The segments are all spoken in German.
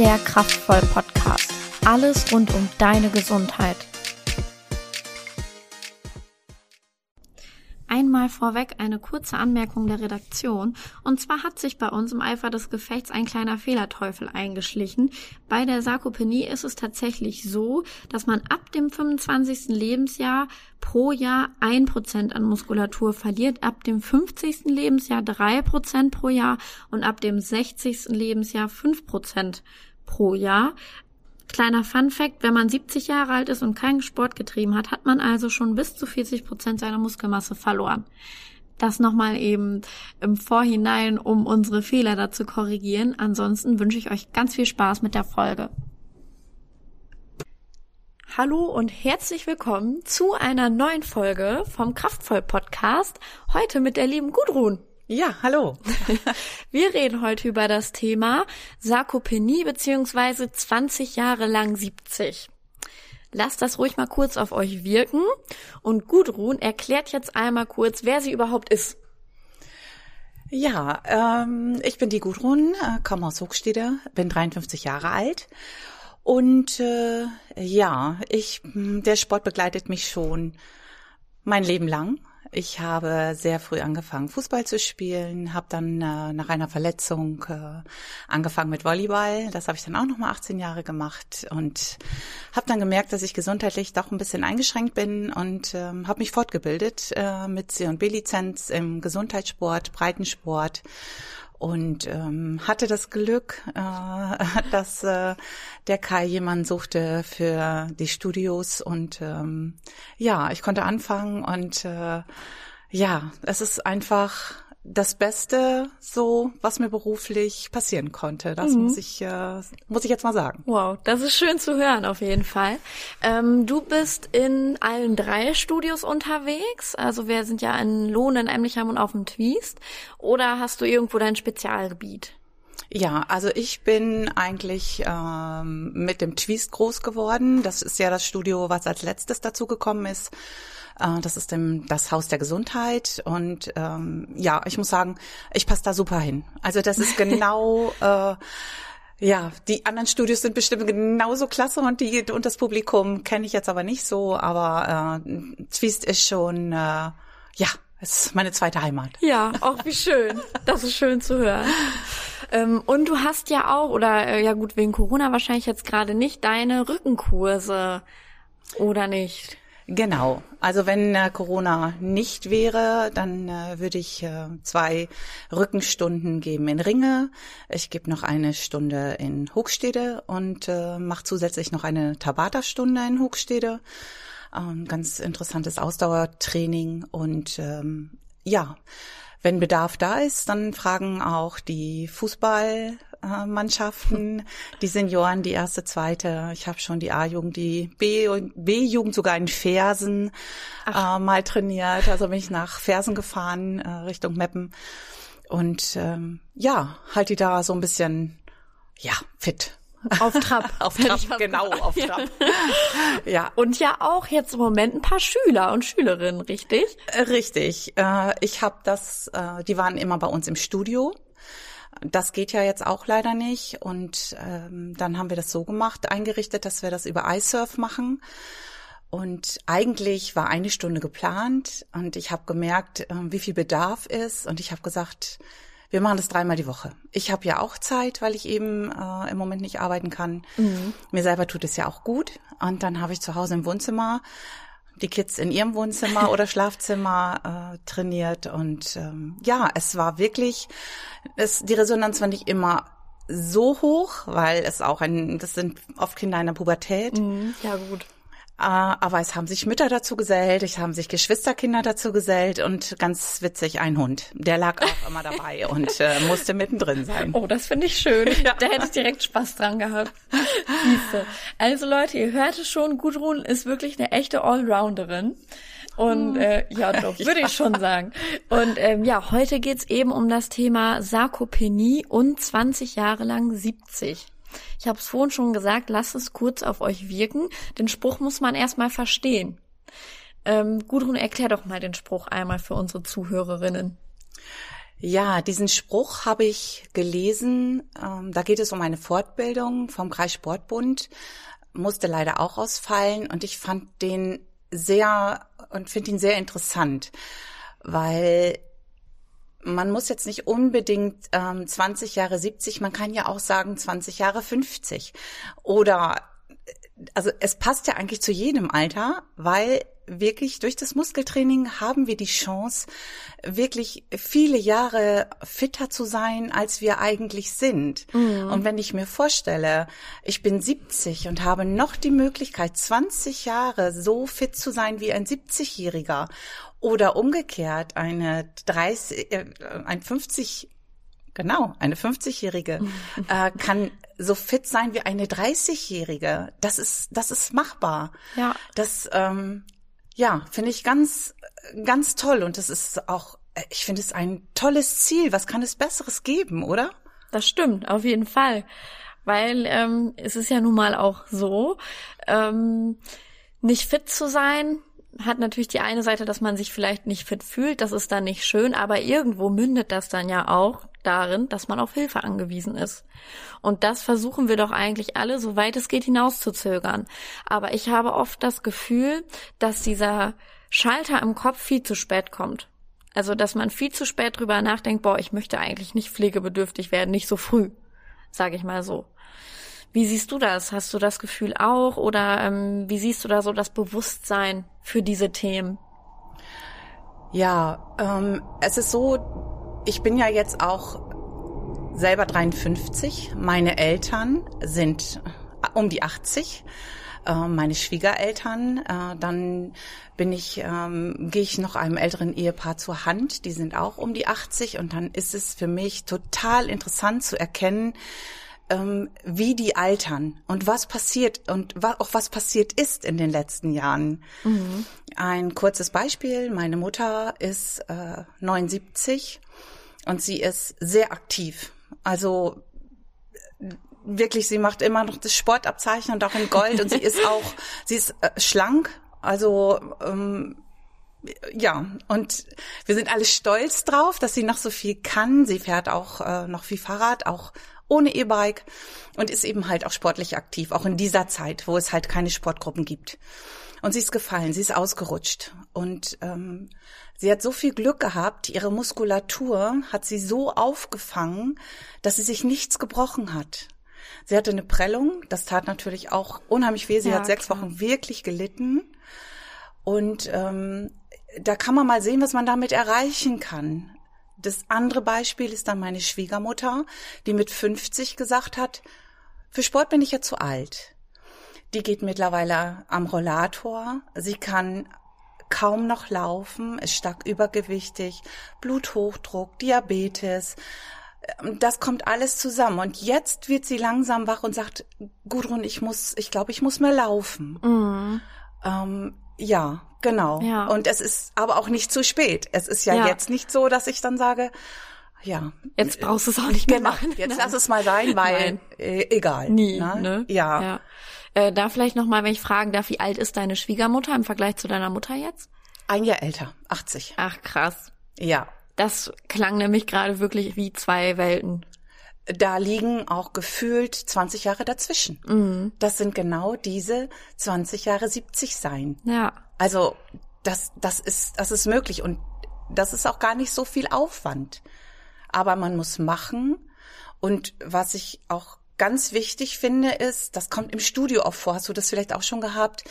der Kraftvoll Podcast. Alles rund um deine Gesundheit. Einmal vorweg eine kurze Anmerkung der Redaktion. Und zwar hat sich bei uns im Eifer des Gefechts ein kleiner Fehlerteufel eingeschlichen. Bei der Sarkopenie ist es tatsächlich so, dass man ab dem 25. Lebensjahr pro Jahr ein Prozent an Muskulatur verliert, ab dem 50. Lebensjahr drei Prozent pro Jahr und ab dem 60. Lebensjahr fünf Prozent pro Jahr. Kleiner Fun Fact, wenn man 70 Jahre alt ist und keinen Sport getrieben hat, hat man also schon bis zu 40 Prozent seiner Muskelmasse verloren. Das nochmal eben im Vorhinein, um unsere Fehler da zu korrigieren. Ansonsten wünsche ich euch ganz viel Spaß mit der Folge. Hallo und herzlich willkommen zu einer neuen Folge vom Kraftvoll Podcast. Heute mit der lieben Gudrun. Ja, hallo. Wir reden heute über das Thema Sarkopenie beziehungsweise 20 Jahre lang 70. Lasst das ruhig mal kurz auf euch wirken und Gudrun erklärt jetzt einmal kurz, wer sie überhaupt ist. Ja, ähm, ich bin die Gudrun, äh, komme aus Hochstede, bin 53 Jahre alt und äh, ja, ich, der Sport begleitet mich schon mein Leben lang. Ich habe sehr früh angefangen, Fußball zu spielen, habe dann äh, nach einer Verletzung äh, angefangen mit Volleyball. Das habe ich dann auch noch mal 18 Jahre gemacht und habe dann gemerkt, dass ich gesundheitlich doch ein bisschen eingeschränkt bin und ähm, habe mich fortgebildet äh, mit C und B-Lizenz im Gesundheitssport, Breitensport und ähm, hatte das Glück, äh, dass äh, der Kai jemanden suchte für die Studios. Und ähm, ja, ich konnte anfangen und äh, ja, es ist einfach das Beste, so was mir beruflich passieren konnte. Das mhm. muss ich äh, muss ich jetzt mal sagen. Wow, das ist schön zu hören auf jeden Fall. Ähm, du bist in allen drei Studios unterwegs. Also wir sind ja in Lohn, in Emlichheim und auf dem Twist. Oder hast du irgendwo dein Spezialgebiet? Ja, also ich bin eigentlich ähm, mit dem Twist groß geworden. Das ist ja das Studio, was als letztes dazu gekommen ist. Äh, das ist dem, das Haus der Gesundheit. Und ähm, ja, ich muss sagen, ich passe da super hin. Also das ist genau. äh, ja, die anderen Studios sind bestimmt genauso klasse und die und das Publikum kenne ich jetzt aber nicht so, aber äh, Twist ist schon äh, ja, es ist meine zweite Heimat. Ja, auch wie schön. Das ist schön zu hören. Ähm, und du hast ja auch, oder äh, ja gut, wegen Corona wahrscheinlich jetzt gerade nicht, deine Rückenkurse, oder nicht? Genau. Also wenn äh, Corona nicht wäre, dann äh, würde ich äh, zwei Rückenstunden geben in Ringe. Ich gebe noch eine Stunde in Hochstede und äh, mache zusätzlich noch eine Tabata-Stunde in Hochstede. Ähm, ganz interessantes Ausdauertraining und ähm, ja, wenn Bedarf da ist, dann fragen auch die Fußball Mannschaften, die Senioren, die erste, zweite. Ich habe schon die A-Jugend, die B-Jugend sogar in Fersen äh, mal trainiert. Also bin ich nach Fersen gefahren, äh, Richtung Meppen. Und ähm, ja, halt die da so ein bisschen, ja, fit. Auf Trab. auf Trab, genau, auf Trab. ja. Und ja auch jetzt im Moment ein paar Schüler und Schülerinnen, richtig? Äh, richtig. Äh, ich habe das, äh, die waren immer bei uns im Studio das geht ja jetzt auch leider nicht. Und ähm, dann haben wir das so gemacht, eingerichtet, dass wir das über iSurf machen. Und eigentlich war eine Stunde geplant und ich habe gemerkt, äh, wie viel Bedarf ist. Und ich habe gesagt, wir machen das dreimal die Woche. Ich habe ja auch Zeit, weil ich eben äh, im Moment nicht arbeiten kann. Mhm. Mir selber tut es ja auch gut. Und dann habe ich zu Hause im Wohnzimmer die Kids in ihrem Wohnzimmer oder Schlafzimmer äh, trainiert. Und ähm, ja, es war wirklich, es, die Resonanz war nicht immer so hoch, weil es auch ein, das sind oft Kinder in der Pubertät. Mhm, ja, gut. Äh, aber es haben sich Mütter dazu gesellt, es haben sich Geschwisterkinder dazu gesellt und ganz witzig ein Hund. Der lag auch immer dabei und äh, musste mittendrin sein. Oh, das finde ich schön. Ja. Da hätte ich direkt Spaß dran gehabt. Siehste. Also Leute, ihr hört es schon, Gudrun ist wirklich eine echte Allrounderin. Und hm. äh, ja, doch, würde ja. ich schon sagen. Und ähm, ja, heute geht's eben um das Thema Sarkopenie und 20 Jahre lang 70. Ich habe es vorhin schon gesagt, lasst es kurz auf euch wirken. Den Spruch muss man erstmal verstehen. Ähm, Gudrun, erklär doch mal den Spruch einmal für unsere Zuhörerinnen. Ja, diesen Spruch habe ich gelesen. Ähm, da geht es um eine Fortbildung vom Kreissportbund. Musste leider auch ausfallen und ich fand den sehr und finde ihn sehr interessant, weil man muss jetzt nicht unbedingt ähm, 20 Jahre 70, man kann ja auch sagen 20 Jahre 50 oder also es passt ja eigentlich zu jedem Alter, weil wirklich durch das Muskeltraining haben wir die Chance, wirklich viele Jahre fitter zu sein, als wir eigentlich sind. Mhm. Und wenn ich mir vorstelle, ich bin 70 und habe noch die Möglichkeit, 20 Jahre so fit zu sein wie ein 70-Jähriger oder umgekehrt eine 30, äh, ein 50 Genau, eine 50-Jährige äh, kann so fit sein wie eine 30-Jährige. Das ist, das ist machbar. Ja. Das, ähm, ja, finde ich ganz, ganz toll. Und das ist auch, ich finde es ein tolles Ziel. Was kann es Besseres geben, oder? Das stimmt, auf jeden Fall. Weil ähm, es ist ja nun mal auch so, ähm, nicht fit zu sein, hat natürlich die eine Seite, dass man sich vielleicht nicht fit fühlt, das ist dann nicht schön, aber irgendwo mündet das dann ja auch darin, dass man auf Hilfe angewiesen ist. Und das versuchen wir doch eigentlich alle, soweit es geht, hinauszuzögern. Aber ich habe oft das Gefühl, dass dieser Schalter im Kopf viel zu spät kommt. Also, dass man viel zu spät drüber nachdenkt, boah, ich möchte eigentlich nicht pflegebedürftig werden, nicht so früh, sage ich mal so. Wie siehst du das? Hast du das Gefühl auch? Oder ähm, wie siehst du da so das Bewusstsein für diese Themen? Ja, ähm, es ist so, ich bin ja jetzt auch selber 53. Meine Eltern sind um die 80 äh, meine Schwiegereltern. Äh, dann bin ich, ähm, gehe ich noch einem älteren Ehepaar zur Hand, die sind auch um die 80 und dann ist es für mich total interessant zu erkennen, ähm, wie die altern und was passiert und wa auch was passiert ist in den letzten Jahren. Mhm. Ein kurzes Beispiel. Meine Mutter ist äh, 79 und sie ist sehr aktiv. Also wirklich, sie macht immer noch das Sportabzeichen und auch in Gold und sie ist auch, sie ist äh, schlank. Also ähm, ja, und wir sind alle stolz drauf, dass sie noch so viel kann. Sie fährt auch äh, noch viel Fahrrad, auch ohne E-Bike und ist eben halt auch sportlich aktiv, auch in dieser Zeit, wo es halt keine Sportgruppen gibt. Und sie ist gefallen, sie ist ausgerutscht. Und ähm, sie hat so viel Glück gehabt, ihre Muskulatur hat sie so aufgefangen, dass sie sich nichts gebrochen hat. Sie hatte eine Prellung, das tat natürlich auch unheimlich weh. Sie ja, hat sechs klar. Wochen wirklich gelitten. Und ähm, da kann man mal sehen, was man damit erreichen kann. Das andere Beispiel ist dann meine Schwiegermutter, die mit 50 gesagt hat, für Sport bin ich ja zu alt. Die geht mittlerweile am Rollator. Sie kann kaum noch laufen, ist stark übergewichtig, Bluthochdruck, Diabetes. Das kommt alles zusammen. Und jetzt wird sie langsam wach und sagt, Gudrun, ich muss, ich glaube, ich muss mehr laufen. Mhm. Ähm, ja, genau. Ja. Und es ist aber auch nicht zu spät. Es ist ja, ja, jetzt nicht so, dass ich dann sage, ja. Jetzt brauchst du es auch nicht mehr genau, machen. Jetzt lass es mal sein, weil äh, egal. Nie. Ne? ne? Ja. ja. Äh, da vielleicht noch mal, wenn ich fragen darf, wie alt ist deine Schwiegermutter im Vergleich zu deiner Mutter jetzt? Ein Jahr älter, 80. Ach krass. Ja. Das klang nämlich gerade wirklich wie zwei Welten da liegen auch gefühlt 20 Jahre dazwischen. Mhm. Das sind genau diese 20 Jahre 70 sein. Ja. Also das, das ist, das ist möglich und das ist auch gar nicht so viel Aufwand. Aber man muss machen. Und was ich auch ganz wichtig finde, ist, das kommt im Studio auch vor, hast du das vielleicht auch schon gehabt?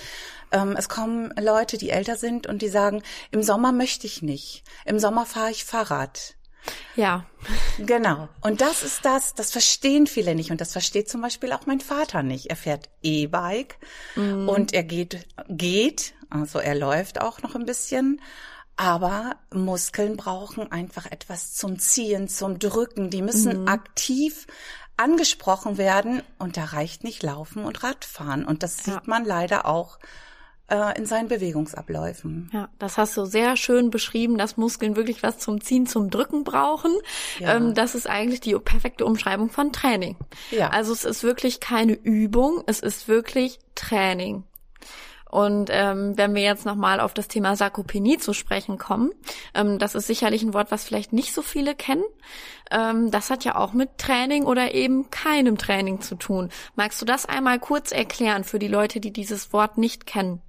Ähm, es kommen Leute, die älter sind und die sagen, im Sommer möchte ich nicht. Im Sommer fahre ich Fahrrad. Ja. Genau. Und das ist das, das verstehen viele nicht. Und das versteht zum Beispiel auch mein Vater nicht. Er fährt E-Bike mm. und er geht, geht, also er läuft auch noch ein bisschen. Aber Muskeln brauchen einfach etwas zum Ziehen, zum Drücken. Die müssen mm. aktiv angesprochen werden. Und da reicht nicht Laufen und Radfahren. Und das sieht ja. man leider auch äh, in seinen Bewegungsabläufen. Ja, das hast du sehr schön beschrieben, dass Muskeln wirklich was zum Ziehen, zum Drücken brauchen. Ja. Ähm, das ist eigentlich die perfekte Umschreibung von Training. Ja. Also es ist wirklich keine Übung, es ist wirklich Training. Und ähm, wenn wir jetzt nochmal auf das Thema Sarkopenie zu sprechen kommen, ähm, das ist sicherlich ein Wort, was vielleicht nicht so viele kennen. Ähm, das hat ja auch mit Training oder eben keinem Training zu tun. Magst du das einmal kurz erklären für die Leute, die dieses Wort nicht kennen?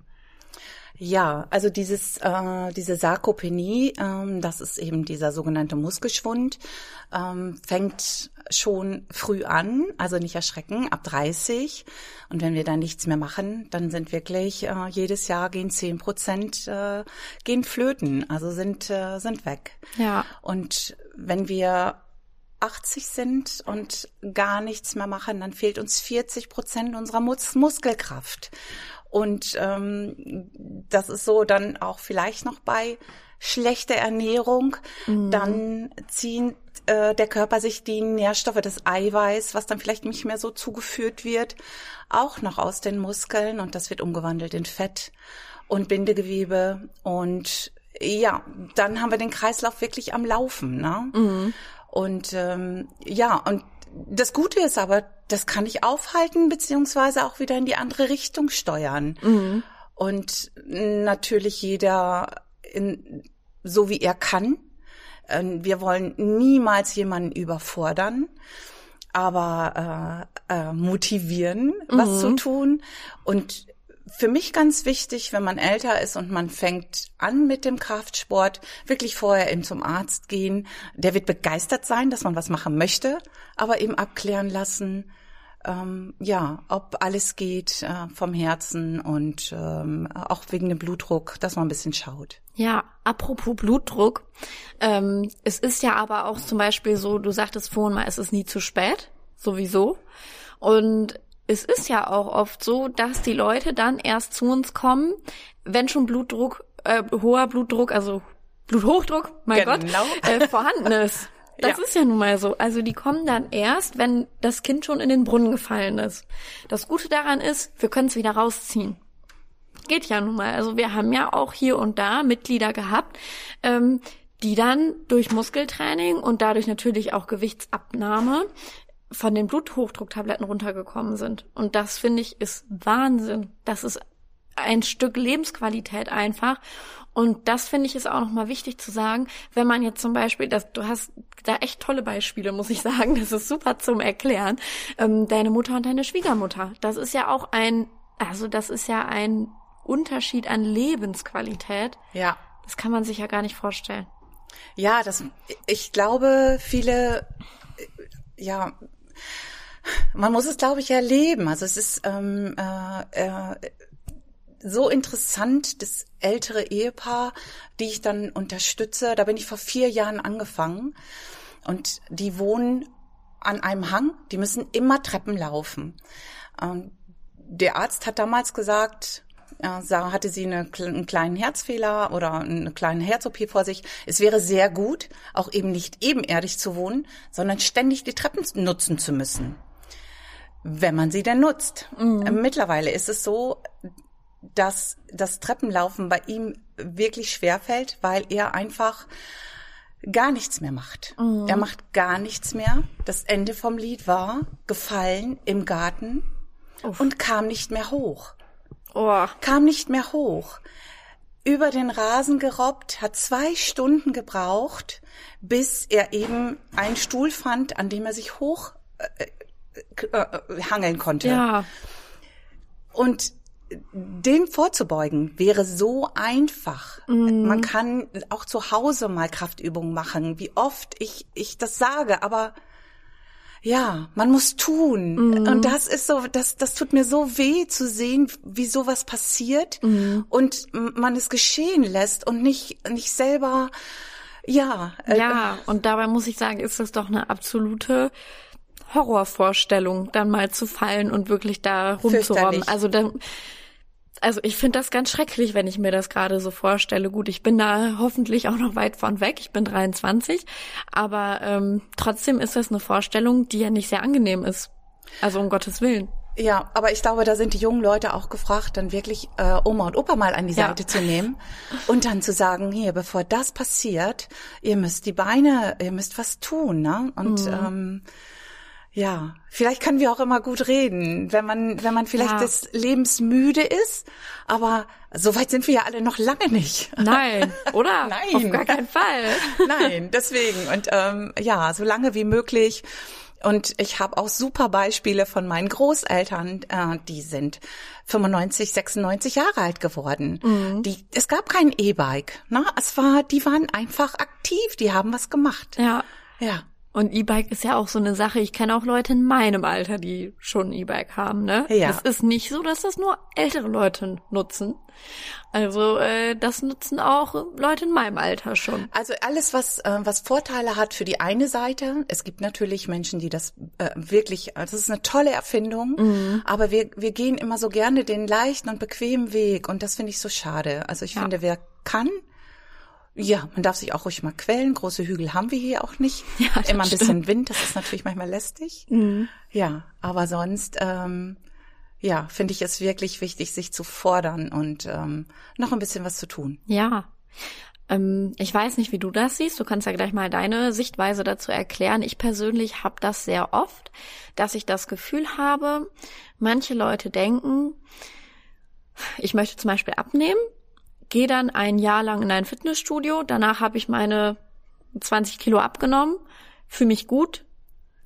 Ja, also dieses äh, diese Sarkopenie, ähm, das ist eben dieser sogenannte Muskelschwund, ähm, fängt schon früh an, also nicht erschrecken, ab 30. Und wenn wir dann nichts mehr machen, dann sind wirklich äh, jedes Jahr gehen 10 Prozent äh, gehen flöten, also sind äh, sind weg. Ja. Und wenn wir 80 sind und gar nichts mehr machen, dann fehlt uns 40 Prozent unserer Mus Muskelkraft. Und ähm, das ist so dann auch vielleicht noch bei schlechter Ernährung. Mhm. Dann ziehen äh, der Körper sich die Nährstoffe des Eiweiß, was dann vielleicht nicht mehr so zugeführt wird, auch noch aus den Muskeln und das wird umgewandelt in Fett und Bindegewebe und ja, dann haben wir den Kreislauf wirklich am Laufen. Ne? Mhm. Und ähm, ja, und das Gute ist aber, das kann ich aufhalten, beziehungsweise auch wieder in die andere Richtung steuern. Mhm. Und natürlich jeder in, so wie er kann. Ähm, wir wollen niemals jemanden überfordern, aber äh, äh, motivieren, was mhm. zu tun. Und für mich ganz wichtig, wenn man älter ist und man fängt an mit dem Kraftsport, wirklich vorher eben zum Arzt gehen. Der wird begeistert sein, dass man was machen möchte, aber eben abklären lassen, ähm, ja, ob alles geht äh, vom Herzen und ähm, auch wegen dem Blutdruck, dass man ein bisschen schaut. Ja, apropos Blutdruck. Ähm, es ist ja aber auch zum Beispiel so, du sagtest vorhin mal, es ist nie zu spät, sowieso. Und es ist ja auch oft so, dass die Leute dann erst zu uns kommen, wenn schon Blutdruck, äh, hoher Blutdruck, also Bluthochdruck, mein genau. Gott, äh, vorhanden ist. Das ja. ist ja nun mal so. Also die kommen dann erst, wenn das Kind schon in den Brunnen gefallen ist. Das Gute daran ist, wir können es wieder rausziehen. Geht ja nun mal. Also wir haben ja auch hier und da Mitglieder gehabt, ähm, die dann durch Muskeltraining und dadurch natürlich auch Gewichtsabnahme von den Bluthochdrucktabletten runtergekommen sind. Und das finde ich ist Wahnsinn. Das ist ein Stück Lebensqualität einfach. Und das finde ich ist auch nochmal wichtig zu sagen, wenn man jetzt zum Beispiel, das, du hast da echt tolle Beispiele, muss ich sagen, das ist super zum Erklären. Ähm, deine Mutter und deine Schwiegermutter, das ist ja auch ein, also das ist ja ein Unterschied an Lebensqualität. Ja. Das kann man sich ja gar nicht vorstellen. Ja, das, ich glaube, viele, ja, man muss es, glaube ich, erleben. Also es ist ähm, äh, äh, so interessant, das ältere Ehepaar, die ich dann unterstütze. Da bin ich vor vier Jahren angefangen und die wohnen an einem Hang. Die müssen immer Treppen laufen. Ähm, der Arzt hat damals gesagt, Sarah hatte sie eine, einen kleinen Herzfehler oder eine kleine Herz-OP vor sich. Es wäre sehr gut, auch eben nicht ebenerdig zu wohnen, sondern ständig die Treppen nutzen zu müssen wenn man sie denn nutzt. Mhm. Mittlerweile ist es so, dass das Treppenlaufen bei ihm wirklich schwer fällt, weil er einfach gar nichts mehr macht. Mhm. Er macht gar nichts mehr. Das Ende vom Lied war gefallen im Garten Uff. und kam nicht mehr hoch. Oh. Kam nicht mehr hoch. Über den Rasen gerobbt, hat zwei Stunden gebraucht, bis er eben einen Stuhl fand, an dem er sich hoch äh, äh, hangeln konnte. Ja. Und dem vorzubeugen wäre so einfach. Mhm. Man kann auch zu Hause mal Kraftübungen machen, wie oft ich, ich das sage, aber ja, man muss tun. Mhm. Und das ist so, das, das tut mir so weh zu sehen, wie sowas passiert mhm. und man es geschehen lässt und nicht, nicht selber, ja. Äh, ja, und dabei muss ich sagen, ist das doch eine absolute Horrorvorstellung, dann mal zu fallen und wirklich da rumzurobben. Also da, also ich finde das ganz schrecklich, wenn ich mir das gerade so vorstelle. Gut, ich bin da hoffentlich auch noch weit von weg. Ich bin 23, aber ähm, trotzdem ist das eine Vorstellung, die ja nicht sehr angenehm ist. Also um Gottes Willen. Ja, aber ich glaube, da sind die jungen Leute auch gefragt, dann wirklich äh, Oma und Opa mal an die Seite ja. zu nehmen und dann zu sagen, hier, bevor das passiert, ihr müsst die Beine, ihr müsst was tun, ne? Und mhm. ähm, ja, vielleicht können wir auch immer gut reden, wenn man, wenn man vielleicht Ja. des Lebens müde ist. Aber so weit sind wir ja alle noch lange nicht. Nein, oder? Nein. Auf gar keinen Fall. Nein, deswegen. Und ähm, ja, so lange wie möglich. Und ich habe auch super Beispiele von meinen Großeltern, äh, die sind 95, 96 Jahre alt geworden. Mhm. Die, es gab kein E-Bike. Ne? Es war, die waren einfach aktiv, die haben was gemacht. Ja. Ja. Und E-Bike ist ja auch so eine Sache. Ich kenne auch Leute in meinem Alter, die schon E-Bike haben, ne? Ja. Es ist nicht so, dass das nur ältere Leute nutzen. Also äh, das nutzen auch Leute in meinem Alter schon. Also alles, was, äh, was Vorteile hat für die eine Seite. Es gibt natürlich Menschen, die das äh, wirklich, also das ist eine tolle Erfindung, aber wir, wir gehen immer so gerne den leichten und bequemen Weg und das finde ich so schade. Also ich Ja. finde, wer kann, ja, man darf sich auch ruhig mal quälen. Große Hügel haben wir hier auch nicht. Ja, immer ein stimmt. bisschen Wind, das ist natürlich manchmal lästig. Ja, aber sonst, ähm, ja, finde ich es wirklich wichtig, sich zu fordern und ähm, noch ein bisschen was zu tun. Ja. Ähm, ich weiß nicht, wie du das siehst. Du kannst ja gleich mal deine Sichtweise dazu erklären. Ich persönlich habe das sehr oft, dass ich das Gefühl habe, manche Leute denken, ich möchte zum Beispiel abnehmen, gehe dann ein Jahr lang in ein Fitnessstudio, danach habe ich meine 20 Kilo abgenommen, fühle mich gut.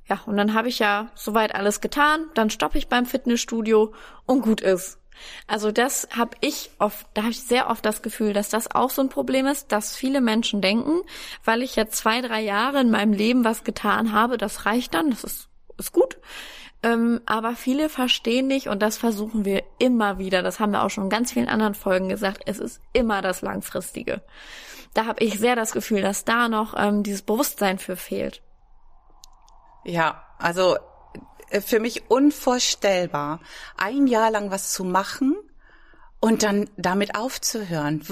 Ja, und dann habe ich ja soweit alles getan, dann stoppe ich beim Fitnessstudio und gut ist. Also das habe ich oft, da habe ich sehr oft das Gefühl, dass das auch so ein Problem ist, dass viele Menschen denken, weil ich jetzt zwei, drei Jahre in meinem Leben was getan habe, das reicht dann, das ist, ist gut. Ähm, aber viele verstehen nicht und das versuchen wir immer wieder. Das haben wir auch schon in ganz vielen anderen Folgen gesagt. Es ist immer das Langfristige. Da habe ich sehr das Gefühl, dass da noch ähm, dieses Bewusstsein für fehlt. Ja, also äh, für mich unvorstellbar, ein Jahr lang was zu machen und dann damit aufzuhören.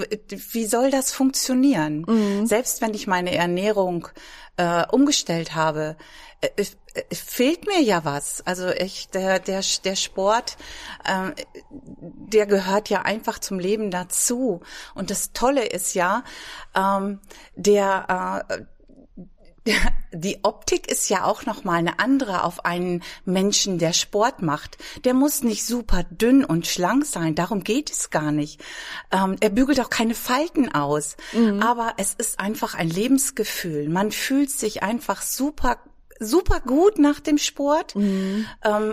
Wie soll das funktionieren? Selbst wenn ich meine Ernährung äh, umgestellt habe, äh, fehlt mir ja was. Also ich, der, der, der Sport, ähm, der gehört ja einfach zum Leben dazu. Und das Tolle ist ja, ähm, der, äh, die Optik ist ja auch noch mal eine andere auf einen Menschen, der Sport macht. Der muss nicht super dünn und schlank sein. Darum geht es gar nicht. Ähm, er bügelt auch keine Falten aus. Aber es ist einfach ein Lebensgefühl. Man fühlt sich einfach super super gut nach dem Sport. Ähm,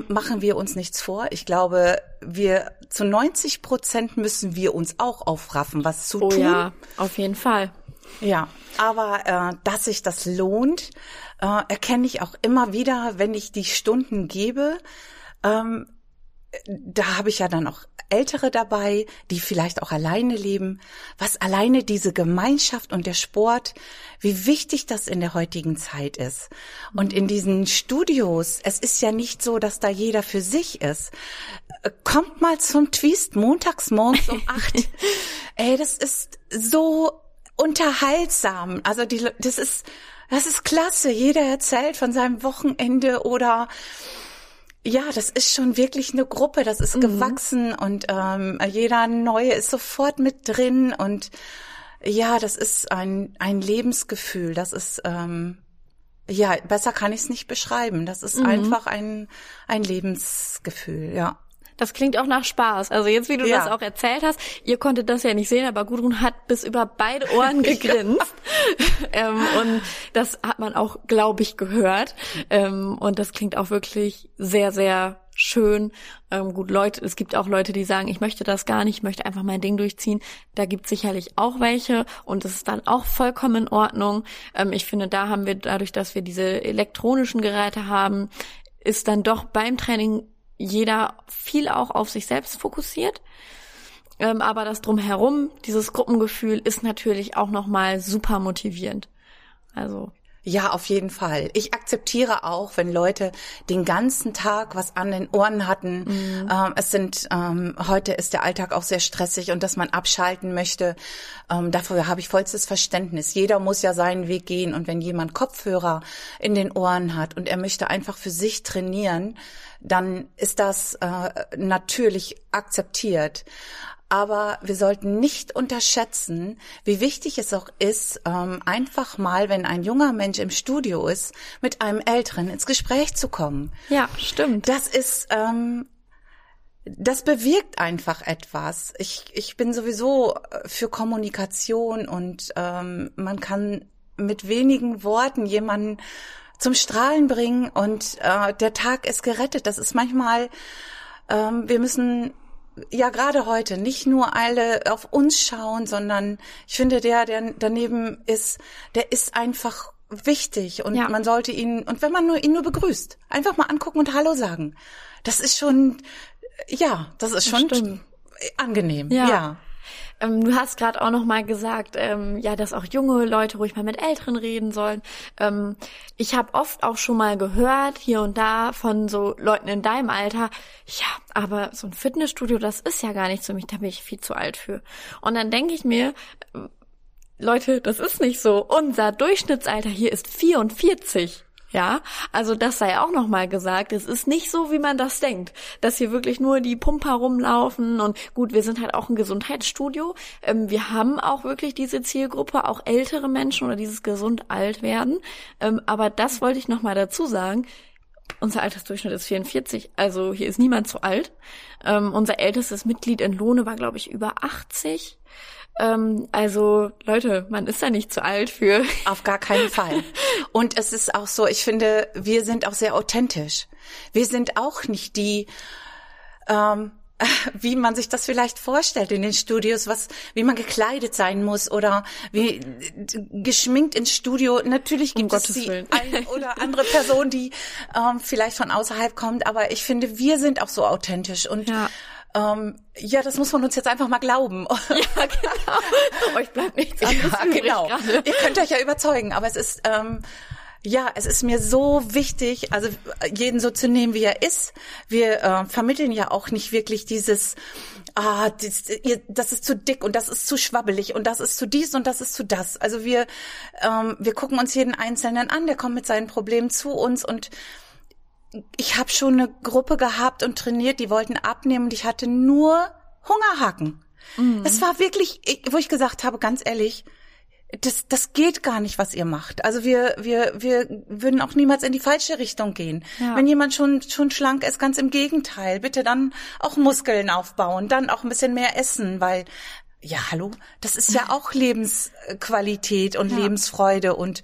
machen wir uns nichts vor. Ich glaube, wir zu 90 Prozent müssen wir uns auch aufraffen, was zu Oh tun. ja, auf jeden Fall. Ja, aber äh, dass sich das lohnt, äh, erkenne ich auch immer wieder, wenn ich die Stunden gebe. Ähm, da habe ich ja dann auch Ältere dabei, die vielleicht auch alleine leben. Was alleine diese Gemeinschaft und der Sport, wie wichtig das in der heutigen Zeit ist. Und in diesen Studios, es ist ja nicht so, dass da jeder für sich ist. Äh, Kommt mal zum Twist montags morgens um acht. Ey, das ist so unterhaltsam. Also die, das ist, das ist klasse. Jeder erzählt von seinem Wochenende oder ja, das ist schon wirklich eine Gruppe. Das ist gewachsen und ähm, jeder Neue ist sofort mit drin und ja, das ist ein ein Lebensgefühl. Das ist ähm, ja besser kann ich es nicht beschreiben. Das ist einfach ein ein Lebensgefühl. Ja. Das klingt auch nach Spaß. Also jetzt, wie du Ja. das auch erzählt hast, ihr konntet das ja nicht sehen, aber Gudrun hat bis über beide Ohren gegrinst. ähm, und das hat man auch, glaube ich, gehört. Ähm, und das klingt auch wirklich sehr, sehr schön. Ähm, gut, Leute, es gibt auch Leute, die sagen, ich möchte das gar nicht, ich möchte einfach mein Ding durchziehen. Da gibt sicherlich auch welche und das ist dann auch vollkommen in Ordnung. Ähm, ich finde, da haben wir dadurch, dass wir diese elektronischen Geräte haben, ist dann doch beim Training jeder viel auch auf sich selbst fokussiert. Ähm, aber das drumherum, dieses Gruppengefühl, ist natürlich auch nochmal super motivierend. Also, Ja, auf jeden Fall. Ich akzeptiere auch, wenn Leute den ganzen Tag was an den Ohren hatten. Ähm, es sind ähm, heute ist der Alltag auch sehr stressig und dass man abschalten möchte. Ähm, dafür habe ich vollstes Verständnis. Jeder muss ja seinen Weg gehen und wenn jemand Kopfhörer in den Ohren hat und er möchte einfach für sich trainieren, dann ist das äh, natürlich akzeptiert. Aber wir sollten nicht unterschätzen, wie wichtig es auch ist, ähm, einfach mal, wenn ein junger Mensch im Studio ist, mit einem Älteren ins Gespräch zu kommen. Ja, stimmt. Das ist, ähm, das bewirkt einfach etwas. Ich, ich bin sowieso für Kommunikation und ähm, man kann mit wenigen Worten jemanden zum Strahlen bringen und äh, der Tag ist gerettet. Das ist manchmal, ähm, wir müssen ja gerade heute nicht nur alle auf uns schauen, sondern ich finde, der, der daneben ist, der ist einfach wichtig und ja. man sollte ihn, und wenn man nur ihn nur begrüßt, einfach mal angucken und Hallo sagen. Das ist schon, ja, das ist schon das angenehm. ja. ja. Ähm, du hast gerade auch noch mal gesagt, ähm, ja, dass auch junge Leute ruhig mal mit Älteren reden sollen. Ähm, ich habe oft auch schon mal gehört, hier und da, von so Leuten in deinem Alter, ja, aber so ein Fitnessstudio, das ist ja gar nicht für mich, da bin ich viel zu alt für. Und dann denke ich mir, Leute, das ist nicht so. Unser Durchschnittsalter hier ist 44. Ja, also das sei auch nochmal gesagt. Es ist nicht so, wie man das denkt, dass hier wirklich nur die Pumper rumlaufen und gut, wir sind halt auch ein Gesundheitsstudio. Ähm, wir haben auch wirklich diese Zielgruppe, auch ältere Menschen oder dieses gesund alt werden. Ähm, aber das wollte ich nochmal dazu sagen. Unser Altersdurchschnitt ist 44, also hier ist niemand zu alt. Ähm, unser ältestes Mitglied in Lohne war, glaube ich, über 80. Ähm, also Leute, man ist da nicht zu alt für. Auf gar keinen Fall. Und es ist auch so, ich finde, wir sind auch sehr authentisch. Wir sind auch nicht die, ähm, wie man sich das vielleicht vorstellt in den Studios, was, wie man gekleidet sein muss oder wie geschminkt ins Studio. Natürlich gibt um es die eine oder andere Person, die ähm, vielleicht von außerhalb kommt, aber ich finde, wir sind auch so authentisch und ja. Ähm, ja, das muss man uns jetzt einfach mal glauben. Ja, genau. Euch bleibt nichts anderes ja, übrig genau. Ihr könnt euch ja überzeugen, aber es ist ähm, ja, es ist mir so wichtig, also jeden so zu nehmen, wie er ist. Wir äh, vermitteln ja auch nicht wirklich dieses, ah, das, ihr, das ist zu dick und das ist zu schwabbelig und das ist zu dies und das ist zu das. Also wir, ähm, wir gucken uns jeden Einzelnen an, der kommt mit seinen Problemen zu uns und ich habe schon eine Gruppe gehabt und trainiert, die wollten abnehmen und ich hatte nur Hungerhaken. Mhm. Es war wirklich, wo ich gesagt habe, ganz ehrlich, das, das geht gar nicht, was ihr macht. Also wir, wir, wir würden auch niemals in die falsche Richtung gehen. Ja. Wenn jemand schon, schon schlank ist, ganz im Gegenteil. Bitte dann auch Muskeln aufbauen, dann auch ein bisschen mehr essen, weil, ja, hallo, das ist ja auch Lebensqualität und ja. Lebensfreude und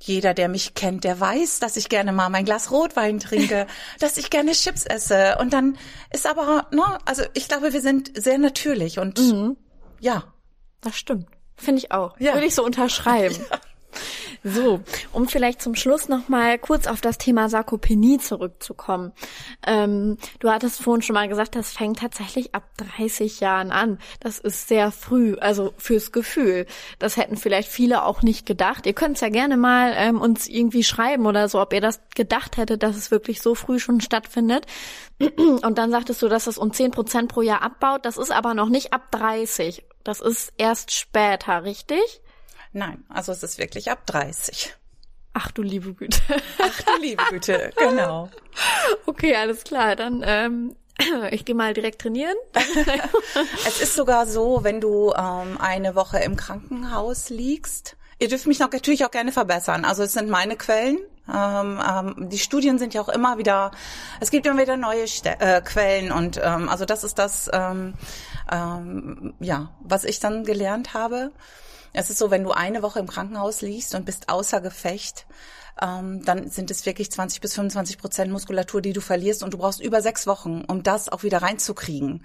jeder, der mich kennt, der weiß, dass ich gerne mal mein Glas Rotwein trinke, dass ich gerne Chips esse. Und dann ist aber, ne, also ich glaube, wir sind sehr natürlich und mhm. ja. Das stimmt. Finde ich auch. Ja. Würde ich so unterschreiben. Ja. So, um vielleicht zum Schluss noch mal kurz auf das Thema Sarkopenie zurückzukommen. Ähm, du hattest vorhin schon mal gesagt, das fängt tatsächlich ab 30 Jahren an. Das ist sehr früh, also fürs Gefühl. Das hätten vielleicht viele auch nicht gedacht. Ihr könnt es ja gerne mal ähm, uns irgendwie schreiben oder so, ob ihr das gedacht hättet, dass es wirklich so früh schon stattfindet. Und dann sagtest du, dass es um 10 Prozent pro Jahr abbaut. Das ist aber noch nicht ab 30. Das ist erst später, richtig? Nein, also es ist wirklich ab 30. Ach du liebe Güte. Ach du liebe Güte, genau. Okay, alles klar. Dann ähm, ich gehe mal direkt trainieren. es ist sogar so, wenn du ähm, eine Woche im Krankenhaus liegst. Ihr dürft mich noch natürlich auch gerne verbessern. Also es sind meine Quellen. Ähm, ähm, die Studien sind ja auch immer wieder, es gibt immer wieder neue Ste äh, Quellen und ähm, also das ist das, ähm, ähm, ja, was ich dann gelernt habe. Es ist so, wenn du eine Woche im Krankenhaus liegst und bist außer Gefecht, ähm, dann sind es wirklich 20 bis 25 Prozent Muskulatur, die du verlierst und du brauchst über sechs Wochen, um das auch wieder reinzukriegen.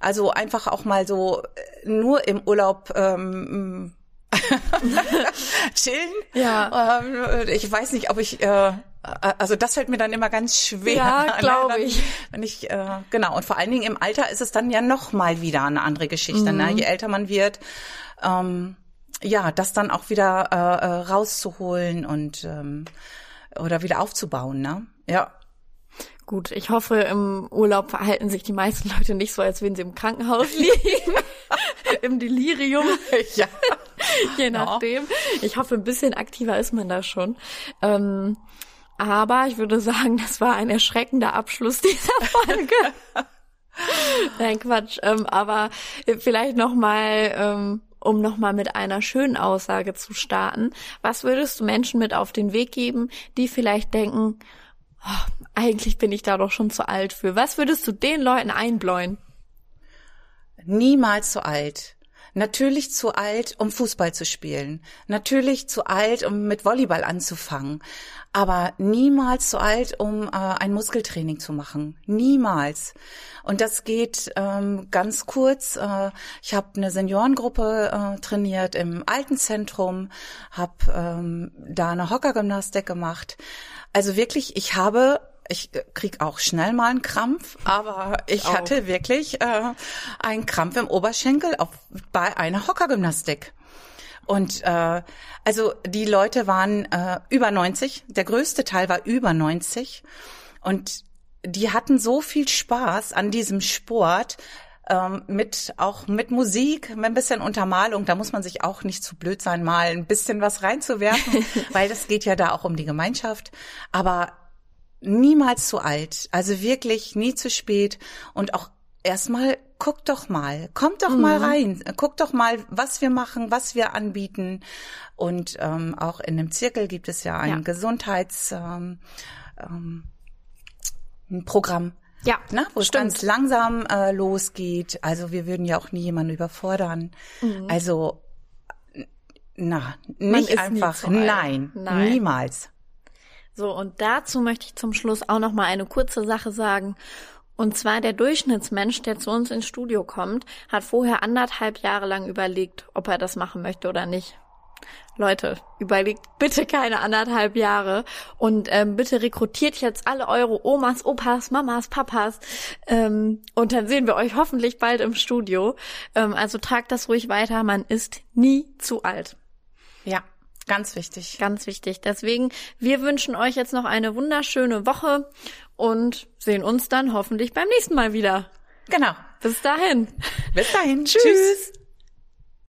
Also einfach auch mal so äh, nur im Urlaub ähm, chillen. Ja. Ähm, ich weiß nicht, ob ich äh, also das fällt mir dann immer ganz schwer. Ja, glaube ich. Wenn ich äh, genau und vor allen Dingen im Alter ist es dann ja noch mal wieder eine andere Geschichte. Ne? Mhm. Ne? Je älter man wird, ähm, ja, das dann auch wieder äh, äh, rauszuholen und ähm, oder wieder aufzubauen, ne? Ja. Gut, ich hoffe, im Urlaub verhalten sich die meisten Leute nicht so, als würden sie im Krankenhaus liegen. Im Delirium. Ja. Je nachdem. Ich hoffe, ein bisschen aktiver ist man da schon. Ähm, aber ich würde sagen, das war ein erschreckender Abschluss dieser Folge. Nein, Quatsch. Ähm, aber vielleicht noch mal, ähm, um noch mal mit einer schönen Aussage zu starten. Was würdest du Menschen mit auf den Weg geben, die vielleicht denken, oh, eigentlich bin ich da doch schon zu alt für. Was würdest du den Leuten einbläuen? Niemals zu alt. Natürlich zu alt, um Fußball zu spielen. Natürlich zu alt, um mit Volleyball anzufangen. Aber niemals zu alt, um äh, ein Muskeltraining zu machen. Niemals. Und das geht ähm, ganz kurz. Äh, ich habe eine Seniorengruppe äh, trainiert im Altenzentrum, habe ähm, da eine Hockergymnastik gemacht. Also wirklich, ich habe ich krieg auch schnell mal einen Krampf, aber ich hatte wirklich äh, einen Krampf im Oberschenkel auf, bei einer Hockergymnastik. Und äh, also die Leute waren äh, über 90, der größte Teil war über 90 und die hatten so viel Spaß an diesem Sport, ähm, mit auch mit Musik, mit ein bisschen Untermalung. Da muss man sich auch nicht zu blöd sein, mal ein bisschen was reinzuwerfen, weil das geht ja da auch um die Gemeinschaft. Aber niemals zu alt, also wirklich nie zu spät und auch erstmal guck doch mal, kommt doch mhm. mal rein, guck doch mal, was wir machen, was wir anbieten und ähm, auch in dem Zirkel gibt es ja ein ja. Gesundheitsprogramm. Ähm, ähm, Programm, ja, ne, wo es ganz langsam äh, losgeht. Also wir würden ja auch nie jemanden überfordern. Mhm. Also na, nicht einfach. Nein, Nein, niemals. So, und dazu möchte ich zum Schluss auch noch mal eine kurze Sache sagen. Und zwar der Durchschnittsmensch, der zu uns ins Studio kommt, hat vorher anderthalb Jahre lang überlegt, ob er das machen möchte oder nicht. Leute, überlegt bitte keine anderthalb Jahre und ähm, bitte rekrutiert jetzt alle eure Omas, Opas, Mamas, Papas ähm, und dann sehen wir euch hoffentlich bald im Studio. Ähm, also tragt das ruhig weiter, man ist nie zu alt. Ja, Ganz wichtig. Ganz wichtig. Deswegen, wir wünschen euch jetzt noch eine wunderschöne Woche und sehen uns dann hoffentlich beim nächsten Mal wieder. Genau. Bis dahin. Bis dahin. Tschüss. Tschüss.